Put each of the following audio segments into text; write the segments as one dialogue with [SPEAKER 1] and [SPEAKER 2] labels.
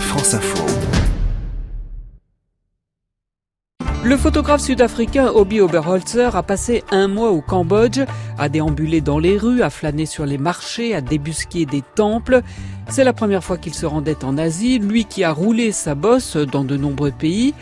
[SPEAKER 1] France Info.
[SPEAKER 2] Le photographe sud-africain Obi Oberholzer a passé un mois au Cambodge, à déambuler dans les rues, à flâner sur les marchés, à débusquer des temples. C'est la première fois qu'il se rendait en Asie, lui qui a roulé sa bosse dans de nombreux pays.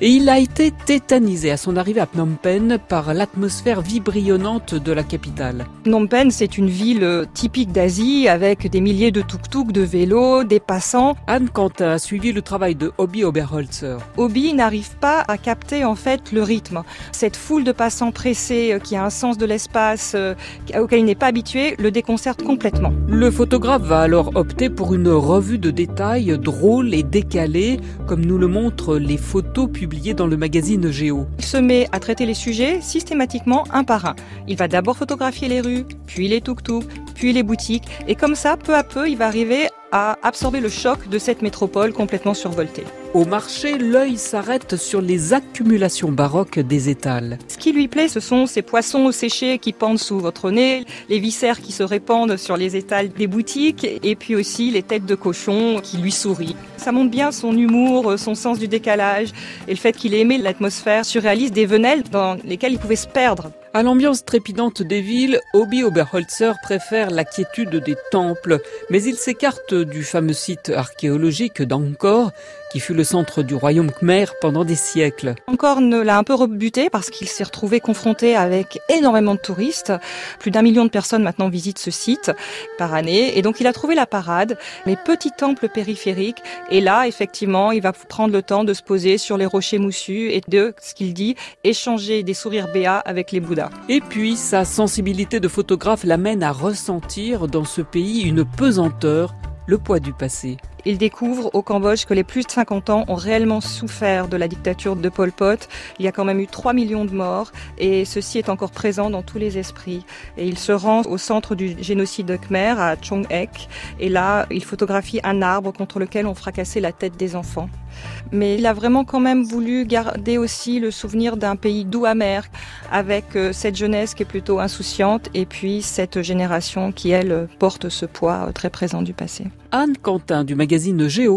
[SPEAKER 2] Et il a été tétanisé à son arrivée à Phnom Penh par l'atmosphère vibrillonnante de la capitale.
[SPEAKER 3] Phnom Penh, c'est une ville euh, typique d'Asie avec des milliers de tuk-tuk, de vélos, des passants.
[SPEAKER 2] Anne Quentin a suivi le travail de Obi Oberholzer.
[SPEAKER 3] Obi n'arrive pas à capter en fait le rythme. Cette foule de passants pressés euh, qui a un sens de l'espace euh, auquel il n'est pas habitué le déconcerte complètement.
[SPEAKER 2] Le photographe va alors opter pour une revue de détails drôle et décalée, comme nous le montrent les photos publiées dans le magazine Géo.
[SPEAKER 3] Il se met à traiter les sujets systématiquement un par un. Il va d'abord photographier les rues, puis les tuk-tuk, puis les boutiques, et comme ça, peu à peu, il va arriver à absorber le choc de cette métropole complètement survoltée.
[SPEAKER 2] Au marché, l'œil s'arrête sur les accumulations baroques des étals.
[SPEAKER 3] Ce qui lui plaît, ce sont ces poissons séchés qui pendent sous votre nez, les viscères qui se répandent sur les étals des boutiques, et puis aussi les têtes de cochon qui lui sourient. Ça montre bien son humour, son sens du décalage, et le fait qu'il aimait l'atmosphère surréaliste des venelles dans lesquelles il pouvait se perdre.
[SPEAKER 2] À l'ambiance trépidante des villes, Obi Oberholzer préfère la quiétude des temples, mais il s'écarte du fameux site archéologique d'Angkor, qui fut le centre du royaume khmer pendant des siècles.
[SPEAKER 3] Angkor l'a un peu rebuté parce qu'il s'est retrouvé confronté avec énormément de touristes. Plus d'un million de personnes maintenant visitent ce site par année. Et donc il a trouvé la parade, les petits temples périphériques. Et là, effectivement, il va prendre le temps de se poser sur les rochers moussus et de, ce qu'il dit, échanger des sourires béats avec les Bouddhas.
[SPEAKER 2] Et puis, sa sensibilité de photographe l'amène à ressentir dans ce pays une pesanteur, le poids du passé.
[SPEAKER 3] Il découvre au Cambodge que les plus de 50 ans ont réellement souffert de la dictature de Pol Pot. Il y a quand même eu 3 millions de morts et ceci est encore présent dans tous les esprits. Et il se rend au centre du génocide de Khmer, à Chong Ek, et là, il photographie un arbre contre lequel on fracassait la tête des enfants. Mais il a vraiment quand même voulu garder aussi le souvenir d'un pays doux amer, avec euh, cette jeunesse qui est plutôt insouciante et puis cette génération qui, elle, porte ce poids euh, très présent du passé.
[SPEAKER 2] Anne Quentin du magazine Géo.